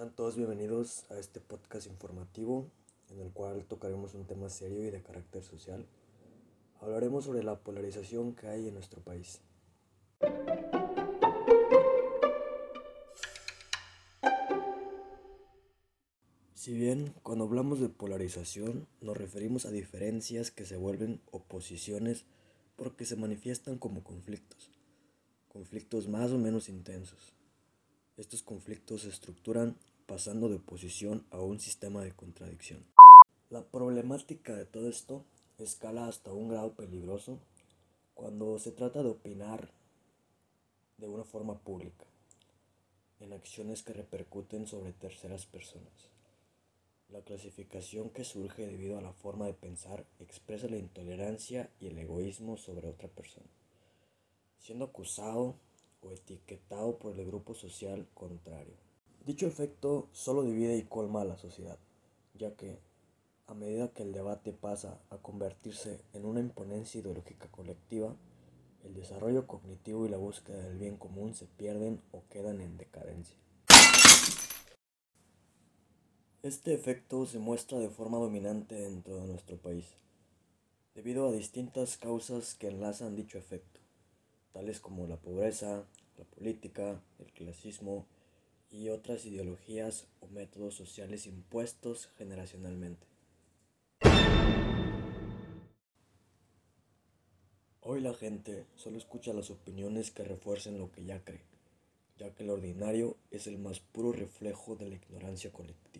Sean todos bienvenidos a este podcast informativo en el cual tocaremos un tema serio y de carácter social. Hablaremos sobre la polarización que hay en nuestro país. Si bien cuando hablamos de polarización nos referimos a diferencias que se vuelven oposiciones porque se manifiestan como conflictos, conflictos más o menos intensos. Estos conflictos se estructuran pasando de oposición a un sistema de contradicción. La problemática de todo esto escala hasta un grado peligroso cuando se trata de opinar de una forma pública, en acciones que repercuten sobre terceras personas. La clasificación que surge debido a la forma de pensar expresa la intolerancia y el egoísmo sobre otra persona, siendo acusado o etiquetado por el grupo social contrario. Dicho efecto solo divide y colma a la sociedad, ya que a medida que el debate pasa a convertirse en una imponencia ideológica colectiva, el desarrollo cognitivo y la búsqueda del bien común se pierden o quedan en decadencia. Este efecto se muestra de forma dominante dentro de nuestro país, debido a distintas causas que enlazan dicho efecto, tales como la pobreza, la política, el clasismo y otras ideologías o métodos sociales impuestos generacionalmente. Hoy la gente solo escucha las opiniones que refuercen lo que ya cree, ya que lo ordinario es el más puro reflejo de la ignorancia colectiva.